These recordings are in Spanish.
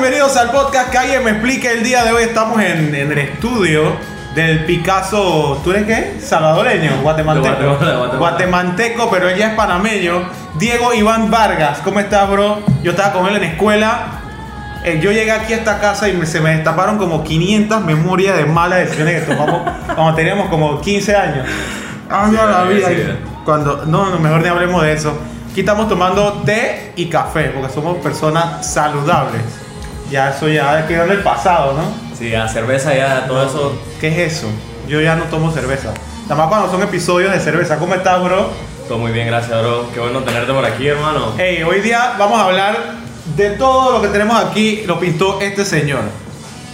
bienvenidos al podcast Calle Me Explique. El día de hoy estamos en, en el estudio del Picasso, ¿tú eres qué? Salvadoreño, guatemalteco. De Guatemala, de Guatemala. Guatemalteco, pero ella es panameño. Diego Iván Vargas, ¿cómo estás, bro? Yo estaba con él en escuela. Eh, yo llegué aquí a esta casa y me- se me destaparon como 500 memorias de malas decisiones que tomamos cuando teníamos como 15 años. Ah, Sí, la vida. sí. Cuando, no, no, mejor ni hablemos de eso. Aquí estamos tomando té y café porque somos personas saludables. Ya eso ya quedó en el pasado, ¿no? Sí, a cerveza ya, todo eso. ¿Qué es eso? Yo ya no tomo cerveza. Nada más cuando son episodios de cerveza. ¿Cómo estás, bro? Todo muy bien, gracias, bro. Qué bueno tenerte por aquí, hermano. Hey, hoy día vamos a hablar de todo lo que tenemos aquí. Lo pintó este señor.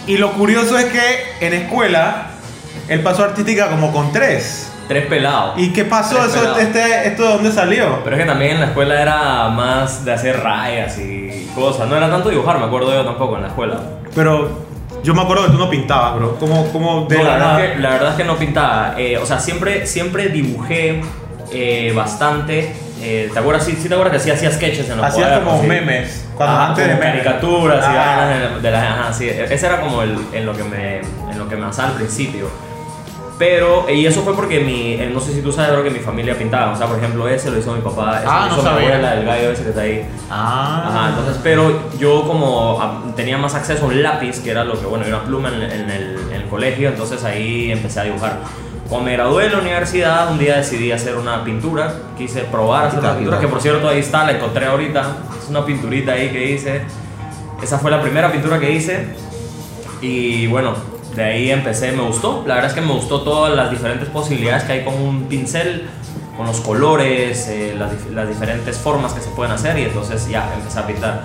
Y lo curioso es que en escuela él pasó artística como con tres. Tres pelados. ¿Y qué pasó? Tres Eso, este, ¿Esto de dónde salió? Pero es que también en la escuela era más de hacer rayas y cosas. No era tanto dibujar, me acuerdo yo tampoco en la escuela. Pero yo me acuerdo que tú no pintabas, bro. ¿Cómo, cómo de No, la verdad es que, la verdad es que no pintaba. Eh, o sea, siempre, siempre dibujé eh, bastante. Eh, ¿Te acuerdas? Sí, sí te acuerdas que sí hacía sketches en los Hacías cuadernos, como sí? memes. Cuando Ajá, antes de caricaturas y Ah. de, de las ajá, sí. Ese era como el, en lo que me en lo que me basaba al principio. Pero, y eso fue porque mi, eh, no sé si tú sabes, pero que mi familia pintaba. O sea, por ejemplo, ese lo hizo mi papá, ese Ah, lo no hizo mi sabía. abuela, el gallo ese que está ahí. Ah. Ajá, entonces, pero yo como ah, tenía más acceso a un lápiz, que era lo que, bueno, y una pluma en, en el, en el colegio, entonces ahí empecé a dibujar. Cuando me gradué de la universidad, un día decidí hacer una pintura, quise probar hacer una pintura, que por cierto ahí está, la encontré ahorita, es una pinturita ahí que hice. Esa fue la primera pintura que hice y bueno, de ahí empecé, me gustó, la verdad es que me gustó todas las diferentes posibilidades que hay con un pincel, con los colores, eh, las, las diferentes formas que se pueden hacer y entonces ya empecé a pintar.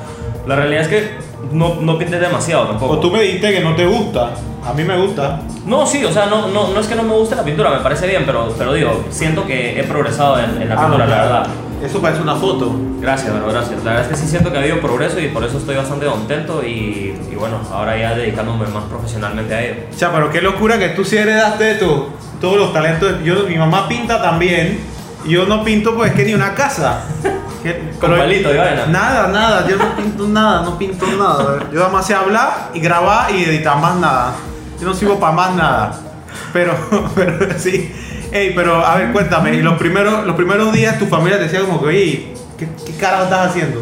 La realidad es que no, no pinté demasiado tampoco. O tú me dijiste que no te gusta. A mí me gusta. No, sí, o sea, no, no, no es que no me guste la pintura, me parece bien, pero, pero digo, siento que he progresado en, en la Ah, pintura, no, la verdad. Eso parece una foto. Gracias, bro, gracias. La verdad es que sí siento que ha habido progreso y por eso estoy bastante contento y, y bueno, ahora ya dedicándome más profesionalmente a ello. O sea, pero qué locura que tú sí heredaste de tu, todos los talentos. Yo, mi mamá pinta también. Yo no pinto pues que ni una casa. Con palito y vaina. Nada, nada. Yo no pinto nada, no pinto nada. Yo nada más sé hablar y grabar y editar más nada. Yo no sirvo para más nada. Pero, pero sí. Ey, pero a ver, cuéntame. Y los primeros, los primeros días tu familia te decía como que, oye, ¿qué, qué carajo estás haciendo?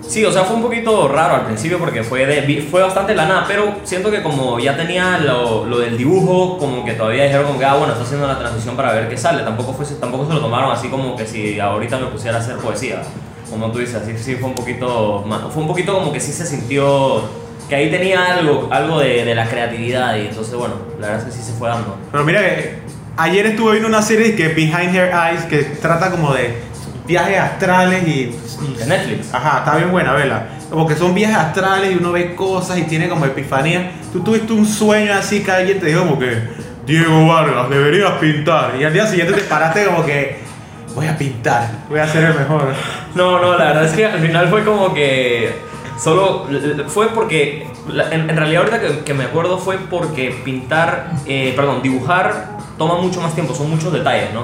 Sí, o sea, fue un poquito raro al principio porque fue, de, fue bastante la nada, pero siento que como ya tenía lo, lo del dibujo, como que todavía dijeron como que, ah, bueno, está haciendo la transición para ver qué sale. Tampoco, fue, tampoco se lo tomaron así como que si ahorita me pusiera a hacer poesía. Como tú dices, así sí fue un poquito, fue un poquito como que sí se sintió que ahí tenía algo, algo de, de la creatividad y entonces, bueno, la verdad es que sí se fue dando. Pero mira, que ayer estuve viendo una serie que Behind Her Eyes que trata como de viajes astrales y. y- De Netflix. Ajá, está bien buena, vela. Como que son viajes astrales y uno ve cosas y tiene como epifanía. Tú tuviste un sueño así que alguien te dijo como que, Diego Vargas, deberías pintar. Y al día siguiente te paraste como que, voy a pintar, voy a ser el mejor. No, no, la verdad es que al final fue como que solo fue porque en, realidad ahorita que, que me acuerdo fue porque pintar, eh, perdón, dibujar toma mucho más tiempo, son muchos detalles, ¿no?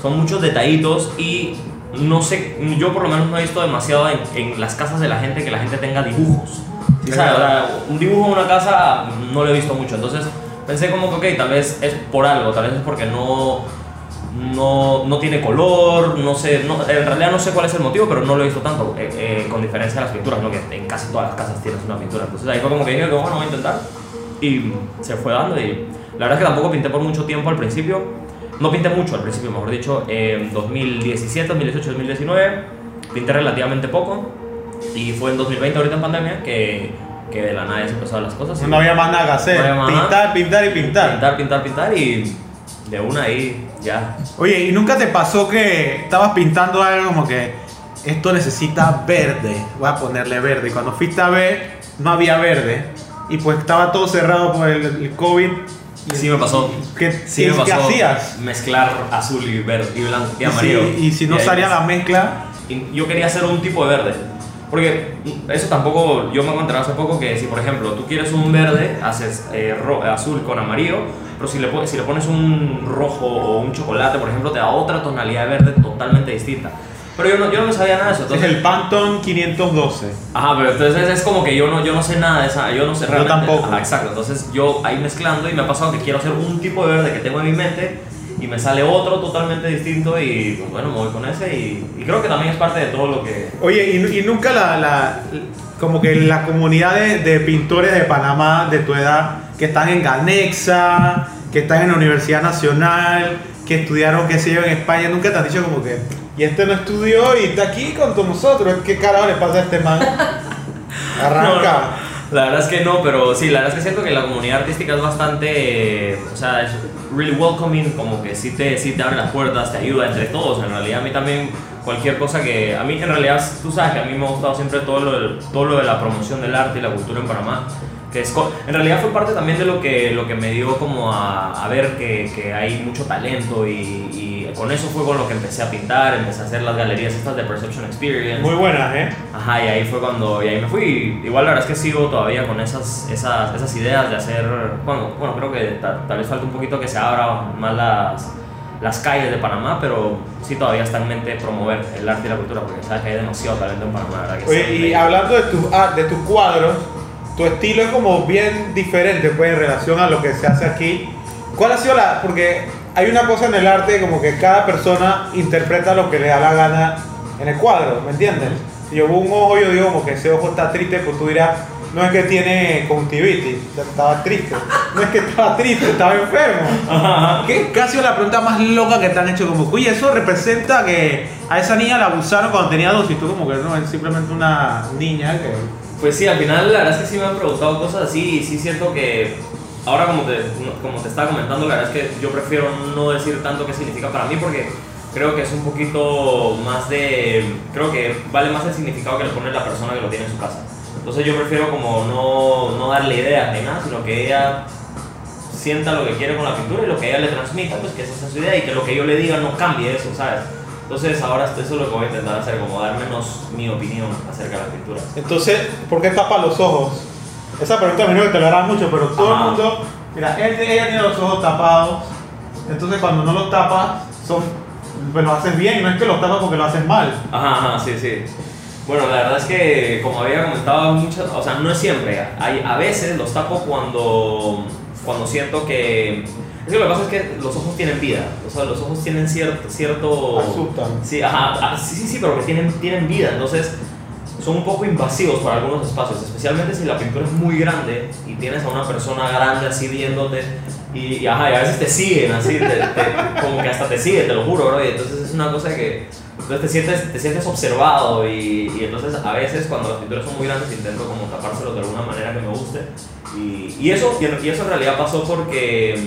Son muchos detallitos y no sé, yo por lo menos no he visto demasiado en, en las casas de la gente que la gente tenga dibujos. ¿Sí sabes? O sea, un dibujo en una casa no lo he visto mucho, entonces pensé como que, ok, tal vez es por algo, tal vez es porque no, no, no tiene color, no sé, no- en realidad no sé cuál es el motivo, pero no lo he visto tanto, eh, eh, con diferencia de las pinturas, ¿no? que en casi todas las casas tienes una pintura. Entonces ahí fue como que dije, bueno, voy a intentar. Y se fue dando y la verdad es que tampoco pinté por mucho tiempo al principio. No pinté mucho al principio, mejor dicho, en 2017, 2018, 2019 pinté relativamente poco y fue en 2020 ahorita en pandemia que, que de la nada se empezaron las cosas. No había más nada que hacer. No pintar, pintar y pintar. pintar, pintar, pintar y de una ahí ya. Oye, ¿y nunca te pasó que estabas pintando algo como que esto necesita verde? Voy a ponerle verde. Y cuando fuiste a ver, no había verde. Y pues estaba todo cerrado por el, el COVID. Y- Sí me pasó. ¿Qué, Sí qué- me qué pasó hacías? mezclar azul y verde y blanco y Y amarillo. si, y si no ahí, salía la mezcla, y yo quería hacer un tipo de verde. Porque eso tampoco, yo me encontré hace poco que si por ejemplo tú quieres un verde, haces eh, azul con amarillo, pero si le, si le pones un rojo o un chocolate, por ejemplo, te da otra tonalidad de verde totalmente distinta. Pero yo no, yo no me sabía nada de eso. Es Entonces, el Pantone 512. Ajá, pero entonces es como que yo no, yo no sé nada de esa, yo no sé Yo realmente. tampoco. Ajá, exacto. Entonces yo ahí mezclando y me ha pasado que quiero hacer un tipo de verde que tengo en mi mente y me sale otro totalmente distinto y pues bueno, me voy con ese y, y creo que también es parte de todo lo que... Oye, y, y nunca la, la- como que la comunidad de, de pintores de Panamá de tu edad que están en Ganexa, que están en la Universidad Nacional, que estudiaron, qué sé yo, en España, nunca te han dicho como que, y este no estudió y está aquí con todos nosotros, ¿qué carajo le pasa a este man? Arranca. La verdad es que no, pero sí, la verdad es que siento que la comunidad artística es bastante, eh, o sea, es really welcoming, como que sí te, sí te abre las puertas, te ayuda entre todos. En realidad, a mí también, cualquier cosa que. A mí, en realidad, tú sabes que a mí me ha gustado siempre todo lo, todo lo de la promoción del arte y la cultura en Panamá. Que es, en realidad fue parte también de lo que, lo que me dio como a, a ver que, que hay mucho talento y, y con eso fue con lo que empecé a pintar, empecé a hacer las galerías estas de Perception Experience. Muy buenas, ¿eh? Ajá, y ahí fue cuando, y ahí me fui. Igual la verdad es que sigo todavía con esas, esas, esas ideas de hacer, bueno, bueno creo que ta- tal vez falta un poquito que se abran más las, las calles de Panamá, pero sí todavía está en mente promover el arte y la cultura, porque sabes que hay demasiado talento en Panamá, la ¿verdad? Que Oye, sí. y hablando de tus ah, de tus cuadros, tu estilo es como bien diferente pues en relación a lo que se hace aquí. ¿Cuál ha sido la...? Porque hay una cosa en el arte como que cada persona interpreta lo que le da la gana en el cuadro, ¿me entiendes? Si yo veo un ojo, yo digo como que ese ojo está triste, pues tú dirás, no es que tiene conjuntivitis, estaba triste. No es que estaba triste, estaba enfermo. ¿Qué, qué ha sido la pregunta más loca que te han hecho? Como, oye, eso representa que a esa niña la abusaron cuando tenía dos y tú como que no, es simplemente una niña que... Pues sí, al final la verdad es que sí me han preguntado cosas así y sí siento que ahora como te, como te estaba comentando, la verdad es que yo prefiero no decir tanto qué significa para mí porque creo que es un poquito más de... creo que vale más el significado que le pone la persona que lo tiene en su casa. Entonces yo prefiero como no, no darle ideas ni nada, sino que ella sienta lo que quiere con la pintura y lo que ella le transmita, pues que esa es su idea y que lo que yo le diga no cambie eso, ¿sabes? Entonces ahora eso es lo que voy a intentar hacer, como dar menos mi opinión acerca de la pintura. Entonces, ¿por qué tapa los ojos? Esa pregunta me que te lo harán mucho, pero todo Ajá. el mundo... Mira, él- ella tiene los ojos tapados, entonces cuando no los tapas, son, pues lo haces bien, no es que los tapas porque lo haces mal. Ajá, ajá, sí, sí. Bueno, la verdad es que, como había comentado muchas, o sea, no es siempre. Hay, a veces los tapo cuando, cuando siento que. Es que lo que pasa es que los ojos tienen vida. O sea, los ojos tienen cierto. cierto Asustan. Sí, ajá, ah, sí, sí, sí, pero que tienen, tienen vida. Entonces, son un poco invasivos para algunos espacios, especialmente si la pintura es muy grande y tienes a una persona grande así viéndote. Y, y, ajá, y a veces te siguen así, te- te- como que hasta te siguen, te lo juro, bro. Y entonces es una cosa que. Entonces te sientes, te sientes observado y, y entonces a veces cuando las pinturas son muy grandes intento como tapárselos de alguna manera que me guste. Y, y eso, y eso en realidad pasó porque,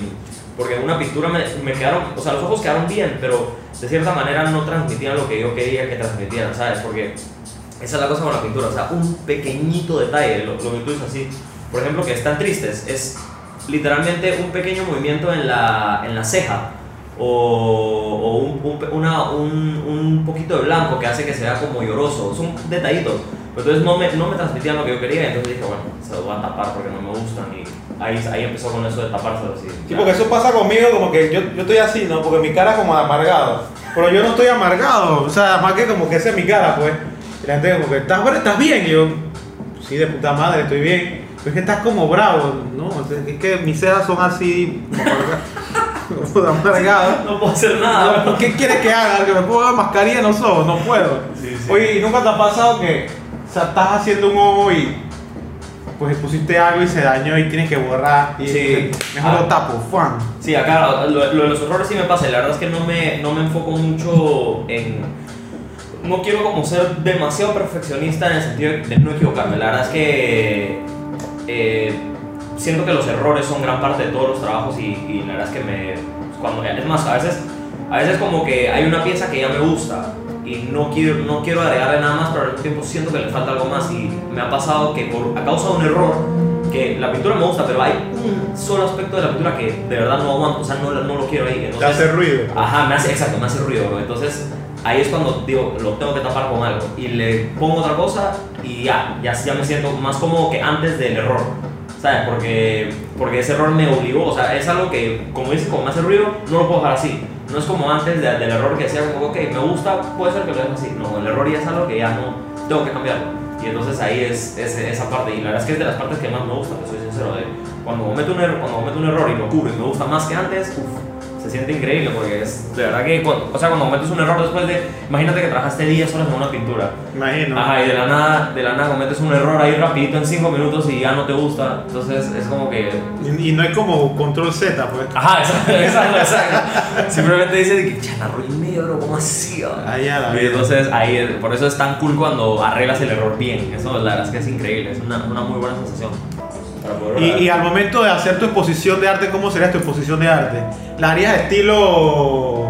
porque en una pintura me, me quedaron, o sea, los ojos quedaron bien, pero de cierta manera no transmitían lo que yo quería que transmitieran, ¿sabes? Porque esa es la cosa con la pintura, o sea, un pequeñito detalle, lo, lo que tú dices así. Por ejemplo, que están tristes, es literalmente un pequeño movimiento en la, en la ceja o, o un, un una- un, un poquito de blanco que hace que sea como lloroso. Son detallitos. Pero entonces no me, no me transmitían lo que yo quería, entonces dije, bueno, se lo voy a tapar porque no me gustan. Y ahí, ahí empezó con eso de tapárselo así. Sí, porque eso pasa conmigo como que yo, yo estoy así, ¿no? Porque mi cara es como amargado. Pero yo no estoy amargado, o sea, más que como que esa es mi cara, pues. Y la gente como que, ¿estás, bueno, ¿estás bien? Y yo, sí, de puta madre, estoy bien. Pero es que estás como bravo, ¿no? Es que mis cejas son así, como amargado. No puedo hacer nada. No, ¿Qué quieres que haga? Que me ponga mascarilla en los ojos, no puedo. Sí, sí. Oye, ¿y nunca te ha pasado que o sea, estás haciendo un ojo y pues pusiste algo y se dañó y tienes que borrar y Sí. mejor Ah. lo tapo, Juan? Sí, acá lo, lo de los errores sí me pasa la verdad es que no me, no me enfoco mucho en... No quiero como ser demasiado perfeccionista en el sentido de no equivocarme. La verdad es que eh, siento que los errores son gran parte de todos los trabajos y, y la verdad es que me... Cuando, es más, a veces, a veces como que hay una pieza que ya me gusta y no quiero, no quiero agregarle nada más, pero al mismo tiempo siento que le falta algo más y me ha pasado que por, a causa de un error que la pintura me gusta, pero hay un solo aspecto de la pintura que de verdad no aguanto, o sea, no, no lo quiero ahí. Te Entonces, hace ruido. Ajá, me hace, exacto, me hace ruido, bro. Entonces, ahí es cuando digo, lo tengo que tapar con algo. Y le pongo otra cosa y ya, ya, ya me siento más cómodo que antes del error. ¿Sabes? Porque, porque ese error me obligó, o sea, es algo que, como dices, como me hace ruido, no lo puedo dejar así. No es como antes de- del error que decía, como, ok, me gusta, puede ser que lo deje así. No, el error ya es algo que ya no tengo que cambiarlo. Y entonces ahí es, es esa parte. Y la verdad es que es de las partes que más me gusta, soy sincero. De cuando cometo un, error, cuando cometo un error y lo cubro y me gusta más que antes, uf, se siente increíble porque es de verdad que, cuando- o sea, cuando cometes un error después de, imagínate que trabajaste 10 horas en una pintura. Imagino. Ajá, y de la nada, de la nada cometes un error ahí rapidito en 5 minutos y ya no te gusta. Entonces es como que Y, y no hay como control Z, pues. Ajá, exacto, exacto. Simplemente dice de que, ya la arruiné, bro, ¿cómo así? Ah, la Y entonces ahí, por eso es tan cool cuando arreglas el error bien. Eso la verdad es que es increíble, es una, una muy buena sensación. Y, al momento de hacer tu exposición de arte, ¿cómo sería tu exposición de arte? ¿La harías estilo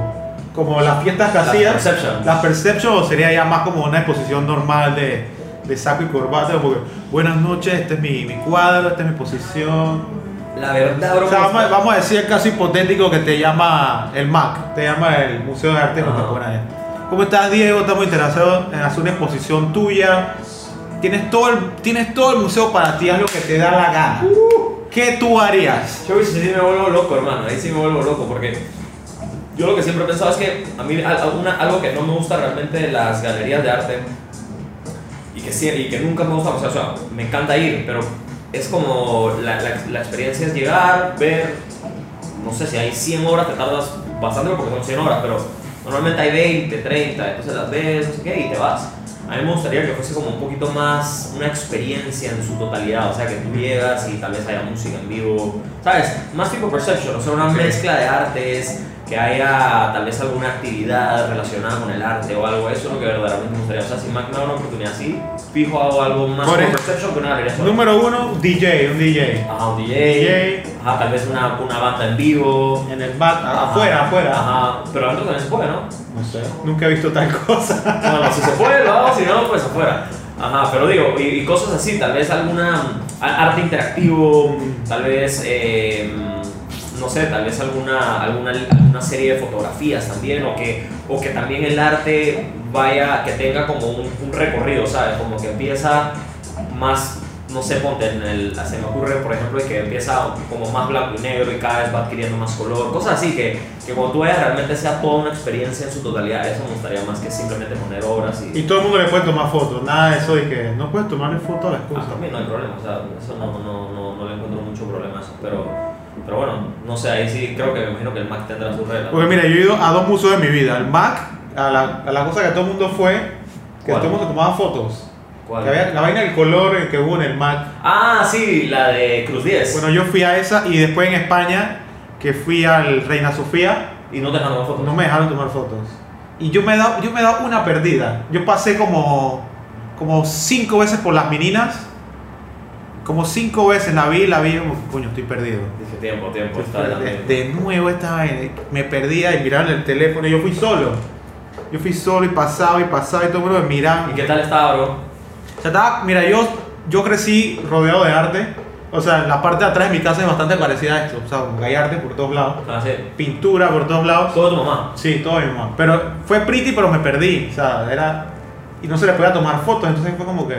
como las fiestas que Las hacías? Perception. ¿Las Perception o sería ya más como una exposición normal de, de saco y corbata? Porque, buenas noches, este es mi, mi cuadro, esta es mi exposición. La verdad, bro. O sea, me vamos, a decir el caso hipotético que te llama el MAC, te llama el Museo de Arte. Contemporáneo. ¿Cómo estás, Diego? Estamos interesados en hacer una exposición tuya. Tienes todo el, tienes todo el museo para ti, haz lo que te da la gana. ¿Qué tú harías? Yo sí me vuelvo loco, hermano. Ahí sí me vuelvo loco porque yo lo que siempre he pensado es que a mí alguna- algo que no me gusta realmente de las galerías de arte y que, sí- y que nunca me gusta, o sea, o sea, me encanta ir, pero es como la, la, la experiencia es llegar, ver, no sé si hay 100 horas, te tardas bastante porque son 100 horas, pero normalmente hay 20, 30, entonces las ves, no sé qué, y te vas. A mí me gustaría que fuese como un poquito más una experiencia en su totalidad, o sea, que tú llegas y tal vez haya música en vivo, ¿sabes? Más tipo perception, o sea, una Ok. mezcla de artes, que haya tal vez alguna actividad relacionada con el arte o algo, eso es lo que verdaderamente me gustaría. O sea, si Mac me da una oportunidad así, fijo hago algo más Por perception que una galería sola. Número uno, DJ, un DJ. Ajá, un DJ, DJ. Ajá, tal vez una, una banda en vivo. En el Ajá. afuera, afuera. Ajá, pero adentro también se puede, ¿no? No sé, nunca he visto tal cosa. Bueno, si se puede, lo hago, si no, pues afuera. Ajá, pero digo, y, y cosas así, tal vez alguna arte interactivo, tal vez, eh, no sé, tal vez alguna, alguna, alguna serie de fotografías también, o que, o que también el arte vaya, que tenga como un, un recorrido, ¿sabes? Como que empieza más, no sé, ponte en el, se me ocurre, por ejemplo, que empieza como más blanco y negro y cada vez va adquiriendo más color, cosas así, que, que cuando tú vayas realmente sea toda una experiencia en su totalidad, eso me gustaría más que simplemente poner obras y... Y todo el mundo le puede tomar fotos, nada de eso de que no puedes tomarle fotos a las Ah, cosas. también no hay problema, o sea, eso no, no, no, no le encuentro mucho problema a eso, pero, pero bueno, no sé, ahí sí creo que me imagino que el Mac tendrá sus reglas. Porque mira, yo he ido a dos museos en mi vida, al MAC, a la, a la cosa que todo el mundo fue, que ¿Cuál? todo el mundo tomaba fotos. ¿Cuál? Que había- la vaina del color que hubo en el MAC. Ah, sí, la de Cruz 10. Bueno, yo fui a esa y después en España, que fui al Reina Sofía, y no te dejan tomar fotos. no me dejaron tomar fotos. Y yo me he dado, yo me he dado una perdida. Yo pasé como, como cinco veces por las meninas. Como cinco veces la vi, la vi, como, coño, estoy perdido. Tiempo, tiempo, está De, de nuevo esta vaina, me perdía y miraba en el teléfono. y Yo fui solo. Yo fui solo y pasaba y pasaba y todo el mundo me miraba. ¿Y qué tal estaba, bro? O sea, estaba- mira, yo, yo crecí rodeado de arte. O sea, la parte de atrás de mi casa es bastante parecida a esto. O sea, hay arte por todos lados. Ah, sí. Pintura por todos lados. Todo tu mamá. Sí, todo mi mamá. Pero fue pretty, pero me perdí. O sea, era. Y no se le podía tomar fotos. Entonces fue como que.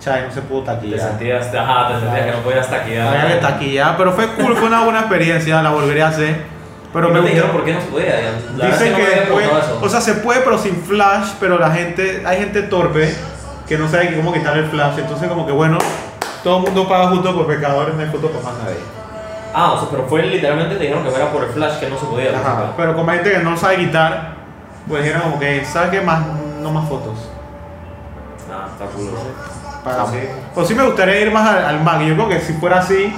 Chay, no se pudo Te taquillar. sentías, ajá, te sentías que no podías taquillar. Había que taquillar. Pero fue cool, fue una buena experiencia. La volvería a hacer. Pero ¿Y me te dijeron por qué no se podía? Dicen que, eso. o sea, se puede pero sin flash, pero la gente, hay gente torpe que no sabe cómo quitar el flash, entonces como que bueno, todo el mundo paga justo por pecadores, no hay foto para más nadie. Ah, o sea, pero fue literalmente te dijeron que era por el flash que no se podía. Ajá, pero como hay gente que no sabe quitar, pues dijeron como que, ¿sabes qué más? No más fotos. Ah, está cool. Pagamos. Sí. Pues sí me gustaría ir más al, al MAG, yo creo que si fuera así,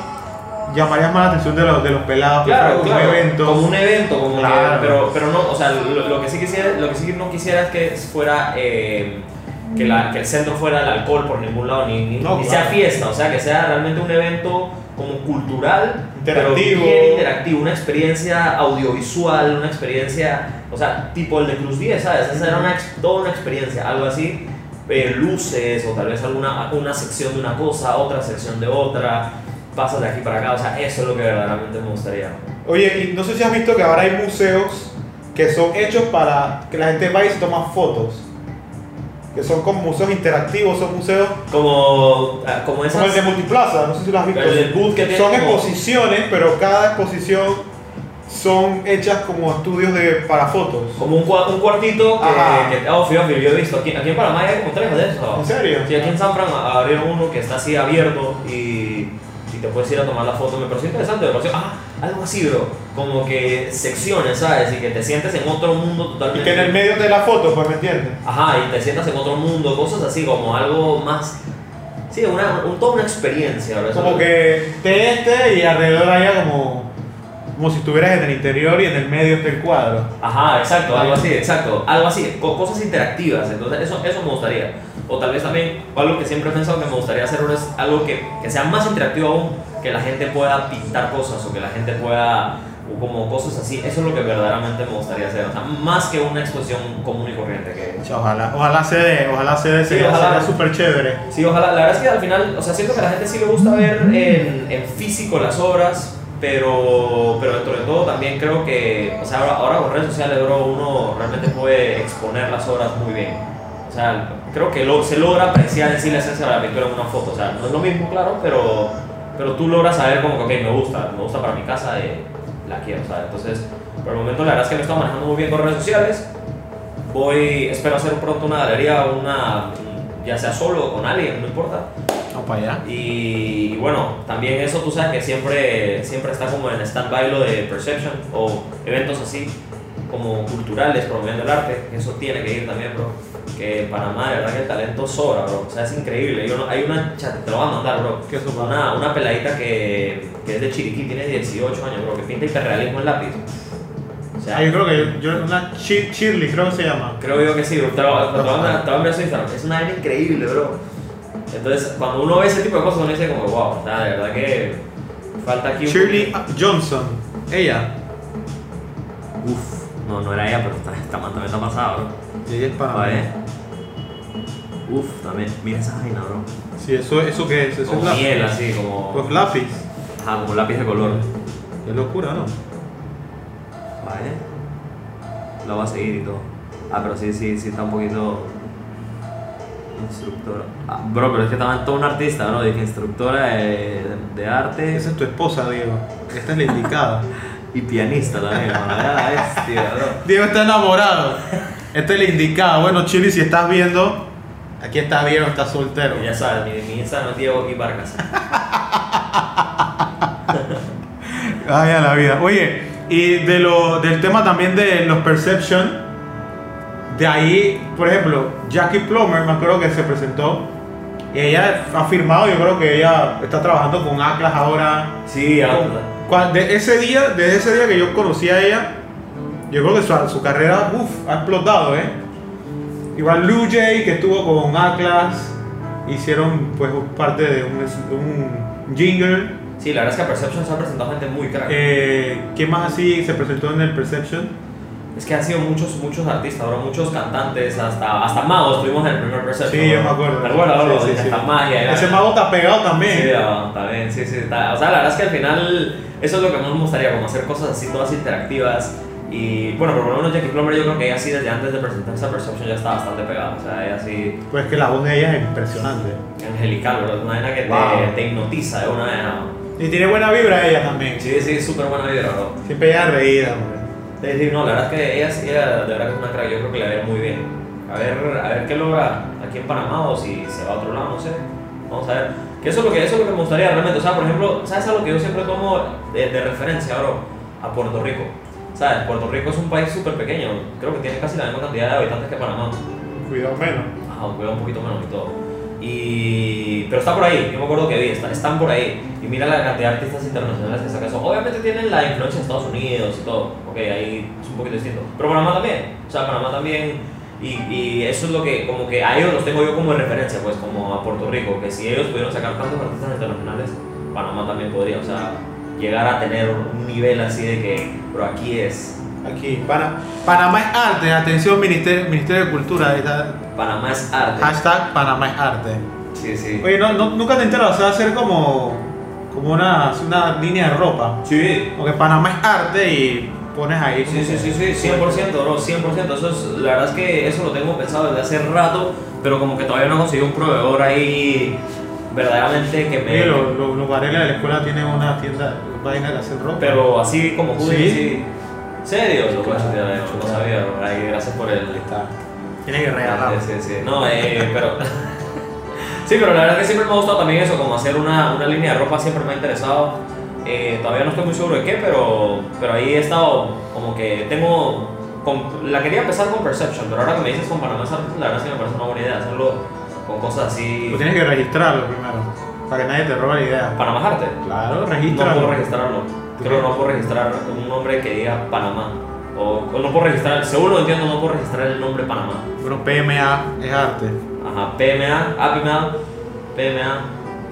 llamaría más la atención de los, de los pelados, fuera Claro, como claro, un evento. como un evento, como Claro. que, pero, pero no, o sea, lo, lo que sí quisiera, lo que sí no quisiera es que fuera eh, que, la, que el centro fuera el alcohol por ningún lado, ni, ni, No, ni claro. sea fiesta, o sea, que sea realmente un evento como cultural, Interactivo. pero bien interactivo, una experiencia audiovisual, una experiencia, o sea, tipo el de Cruz 10, ¿sabes? Esa era una, toda una experiencia, algo así, eh, luces o tal vez alguna una sección de una cosa, otra sección de otra, pasas de aquí para acá, o sea, eso es lo que verdaderamente me gustaría. Oye, y no sé si has visto que ahora hay museos que son hechos para que la gente vaya y se toma fotos. Que son como museos interactivos, son museos Como, ah, como esas. como el de Multiplaza, no sé si lo has visto. El boot que tiene son como- exposiciones, pero cada exposición son hechas como estudios de, para fotos. Como un, cua- un cuartito que, que oh, fíjate, yo he visto aquí, aquí en Panamá hay como tres de esos. ¿En serio? Sí, aquí en San Fran abrieron uno que está así abierto y, y te puedes ir a tomar la foto. Me pareció interesante, me pareció, ah, algo así, bro. Como que secciones, ¿sabes? Y que te sientes en otro mundo Y totalmente. que en el medio de la foto, pues me entiendes. Ajá, y te sientas en otro mundo, cosas así, como algo más. Sí, una, un- toda una experiencia. Eso Como que de este y alrededor haya como, como si estuvieras en el interior y en el medio está el cuadro. Ajá, exacto, algo así, exacto. Algo así, co- cosas interactivas. Entonces, eso, eso me gustaría. O tal vez también, algo que siempre he pensado que me gustaría hacer ahora es algo que, que sea más interactivo aún, que la gente pueda pintar cosas o que la gente pueda, o como cosas así. Eso es lo que verdaderamente me gustaría hacer. O sea, más que una exposición común y corriente. Que, Ojalá, ojalá se dé, ojalá se dé, Sí, sería ojalá. sería súper chévere. Sí, ojalá. La verdad es que al final, o sea, siento que a la gente sí le gusta ver en, en físico las obras, pero, pero dentro de todo también creo que, o sea, ahora, ahora con redes sociales, bro, uno realmente puede exponer las obras muy bien. O sea, creo que lo, se logra apreciar en sí la esencia de la pintura en una foto. O sea, no es lo mismo, claro, pero, pero tú logras saber como que, me gusta, me gusta para mi casa, eh, la quiero, ¿sabes? Entonces, por el momento la verdad es que me estoy manejando muy bien con redes sociales. Voy, espero hacer pronto una galería, una, ya sea solo o con alguien, no importa. Vamos para allá. Y, bueno, también eso tú sabes que siempre, siempre está como en stand-by lo de Perception o eventos así como culturales promoviendo el arte, eso tiene que ir también, bro. Que en Panamá, de verdad que el talento sobra, bro. O sea, es increíble. Yo no- hay una, chat- te lo voy a mandar, bro. ¿Qué es? Una, una peladita que, que es de Chiriquí, tiene 18 años, bro, que pinta hiperrealismo en lápiz. O sea, Ah, yo creo que yo, una chi- Shirley creo que se llama. Creo yo que sí, bro. Te lo, voy a enviar su Instagram. Es una vaina increíble, bro. Entonces, cuando uno ve ese tipo de cosas, uno dice como, wow, sea, de verdad que falta aquí un... Shirley Johnson. Ella. Uf, no, no era ella, pero esta man también está pasada, bro. Y ella es para. Uf, también, mira esa vaina, bro. Sí, eso, eso qué es, eso Como es lápiz. miel, así, como... Pues lápiz. Ajá, como lápiz de color. Qué locura, ¿no? Vale. Lo va a seguir y todo. Ah, pero sí, sí, sí está un poquito... Instructora. Ah, bro, pero es que también todo un artista, ¿no? Dije instructora de, de arte Esa es tu esposa, Diego. Esta es la indicada. y pianista también, bestia. Diego está enamorado. Esta es la indicada. Bueno, Chili, si estás viendo, aquí está Diego, está soltero. Ya sabes, mi, mi Instagram es Diego aquí Vargas. Ay, a la vida. Oye, y de lo, del tema también de los perception, de ahí, por ejemplo, Jackie Plummer, me acuerdo que se presentó. Y ella ha firmado, yo creo que ella está trabajando con Atlas ahora. Sí. Cuan- De ese día, desde ese día que yo conocí a ella, yo creo que su, su carrera uf, ha explotado, ¿eh? Igual Lou J, que estuvo con Atlas, hicieron pues parte de un, un jingle. Sí, la verdad es que Perception se ha presentado gente muy crack. Eh, ¿Quién más así se presentó en el Perception? Es que han sido muchos, muchos artistas, bro, muchos cantantes, hasta, hasta magos tuvimos en el primer Perception. Sí, yo bro. me acuerdo. ¿Te acuerdas, bro? Sí, sí, sí. Hasta magia. Ese mago está pegado también. Sí, ah, está bien, sí, sí. está- O sea, la verdad es que al final eso es lo que más me gustaría, como hacer cosas así todas interactivas. Y bueno, por lo menos Jackie Plummer yo creo que ella sí desde antes de presentarse a Perception ya está bastante pegada. O sea, ella sí Pues que la voz de ella es impresionante. angelical, bro. Es una vaina que te, Wow. te hipnotiza, es una vaina. Y tiene buena vibra ella también. Sí, sí, súper buena vibra, bro. Siempre ella reída, hombre. Sí, no, la verdad es que ella, sí, ella de verdad que es una crack, yo creo que le va a ir muy bien. A ver, a ver qué logra aquí en Panamá o si se va a otro lado, no sé. Vamos a ver. Que eso es lo que, eso es lo que me gustaría realmente. O sea, por ejemplo, ¿sabes algo que yo siempre tomo de, de referencia, bro? A Puerto Rico. ¿Sabes? Puerto Rico es un país súper pequeño. Creo que tiene casi la misma cantidad de habitantes que Panamá. Cuidado menos. Ajá, un un poquito menos y todo. Y... Pero está por ahí, yo me acuerdo que vi, está- están por ahí. Y mira la cantidad de artistas internacionales que sacan eso. Obviamente tienen la influencia de Estados Unidos y todo. Ok, ahí es un poquito distinto. Pero Panamá también. O sea, Panamá también. Y, y eso es lo que, como que a ellos los tengo yo como referencia, pues, como a Puerto Rico. Que si ellos pudieron sacar tantos artistas internacionales, Panamá también podría. O sea, llegar a tener un nivel así de que, pero aquí es. Aquí, Pana- Panamá es arte. Atención, Ministerio, Ministerio de Cultura. Panamá es arte. Hashtag Panamá es arte. Sí, sí. Oye, ¿no, no- nunca te enteras, o sea, hacer como, como una, una línea de ropa. Sí, Porque Panamá es arte y pones ahí. Sí, sí, sí, sí, 100%, bro, 100%. Eso es, la verdad es que eso lo tengo pensado desde hace rato, pero como que todavía no he conseguido un proveedor ahí verdaderamente que me... Oye, los, los, los Varela de la escuela tienen una tienda, vaina de hacer ropa. Pero así como hoodies, ¿Sí? sí. ¿Serio? Lo Claro, hecho, no claro. sabía. bro. Gracias por el... Está. Tiene que regalar. Sí, sí, sí. No, eh, pero... sí, pero la verdad es que siempre me ha gustado también eso, como hacer una, una línea de ropa siempre me ha interesado. Eh, todavía no estoy muy seguro de qué, pero, pero ahí he estado como que tengo... con- la quería empezar con Perception, pero ahora que me dices con Panamá la verdad es que me parece una buena idea hacerlo con cosas así... Tú tienes que registrarlo primero, para que nadie te robe la idea. Panamá Arte. Claro, No regístralo. puedo registrarlo. Creo que no puedo registrar un nombre que diga Panamá. O, o no puedo registrar, seguro entiendo, no puedo registrar el nombre Panamá. Bueno, PMA es arte. Ajá, PMA, APMA, PMA.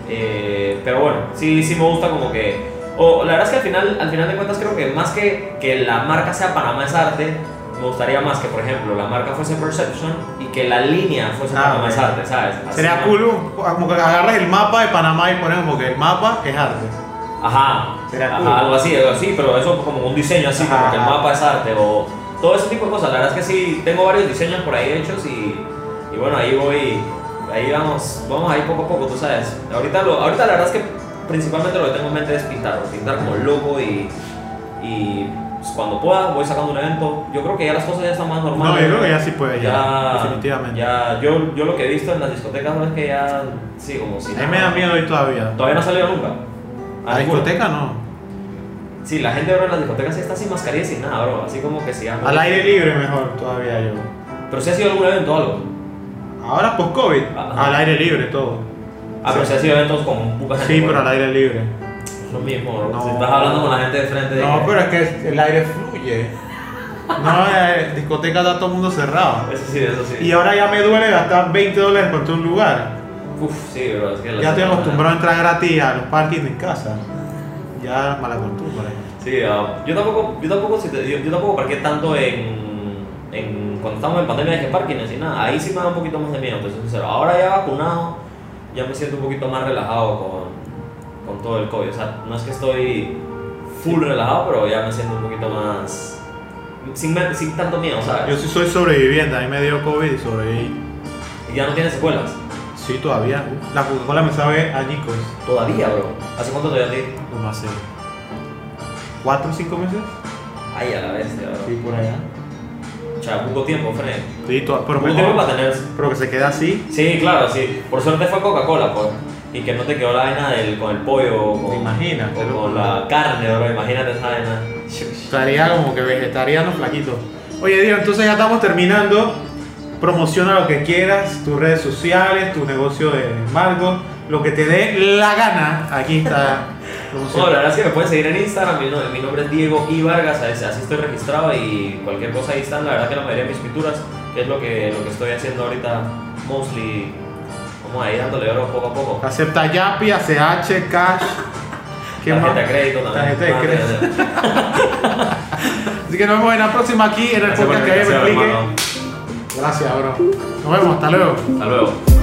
eh, pero bueno, sí, sí me gusta como que. O la verdad es que al final, al final de cuentas creo que más que que la marca sea Panamá es arte, me gustaría más que, por ejemplo, la marca fuese Perception y que la línea fuese Ah, Panamá es arte, ¿sabes? Así Sería cool como que agarres el mapa de Panamá y pones como que el mapa es arte. Ajá, Sería ajá, cool. algo así, algo así, pero eso como un diseño así, Ajá, como que el ajá. mapa es arte o todo ese tipo de cosas. La verdad es que sí, tengo varios diseños por ahí hechos y bueno, ahí voy, ahí vamos, vamos ahí poco a poco, tú sabes. Ahorita, lo, ahorita la verdad es que principalmente lo que tengo en mente es pintar, pintar como loco y, y pues, cuando pueda voy sacando un evento. Yo creo que ya las cosas ya están más normales. No, yo creo que ya sí puede, ya, Ya, definitivamente. Ya, yo, yo lo que he visto en las discotecas es que ya, sí, como si A mí me da miedo ir todavía. Todavía no ha salido nunca. A la discoteca no. Sí, la gente bro en las discotecas sí está sin mascarilla y sin nada, bro. Así como que ah, Al aire libre mejor todavía yo. Pero si ha sido algún evento o algo. Ahora post-COVID, Ajá. al aire libre todo. Ah, pero si ha sido eventos con poca gente. Sí, pero al aire libre. Es lo mismo, bro. No. Si estás hablando con la gente de frente. No, pero es que el aire fluye. No, eh, discoteca está todo el mundo cerrado. Eso sí, eso sí. Y ahora ya me duele gastar 20 dólares por todo un lugar. Uf, sí, bro. Es que Ya estoy acostumbrado a entrar gratis a los parkings en casa. Ya mala costumbre. Sí, ah, yo tampoco, yo tampoco, si te- yo, yo tampoco parqué tanto en, en cuando estábamos en pandemia de que parkings y nada. Ahí sí me da un poquito más de miedo, soy sincero. Ahora ya vacunado, ya me siento un poquito más relajado con, con todo el COVID. O sea, no es que estoy full relajado, pero ya me siento un poquito más sin, sin tanto miedo, ¿sabes? Yo sí soy sobreviviente, a mí me dio COVID y sobreviví. Y ya no tiene secuelas. Sí, todavía. La Coca-Cola me sabe a Nicos. Todavía, bro. ¿Hace cuánto te dio? No sé. ¿Cuatro o cinco meses? Ay, a la bestia, bro. Sí, por allá. O sea, poco tiempo, Fred. Sí, pero Poco tiempo para tener Pero que se queda así. Sí, claro, sí. Por suerte fue Coca-Cola, pues. Y que no te quedó la vaina del, con el pollo o ¿Te con, imaginas? o con la carne, bro. Imagínate esa vaina. Estaría como que vegetariano flaquito. Oye, Diego, entonces ya estamos terminando. Promociona lo que quieras, tus redes sociales, tu negocio de Margo, lo que te dé la gana. Aquí está. Promociona. la verdad es que me pueden seguir en Instagram. Mi, mi nombre es Diego I. Vargas, así estoy registrado y cualquier cosa ahí están. La verdad que la mayoría de mis pinturas, que es lo que, lo que estoy haciendo ahorita, mostly. Vamos ahí dándole oro poco a poco. Acepta Yapi, ACH, Cash. ¿Qué Tarjeta más? de crédito también. Tarjeta de crédito. Así que nos vemos en la próxima aquí en el podcast que hermano. Gracias, bro. Nos vemos, hasta luego. Hasta luego.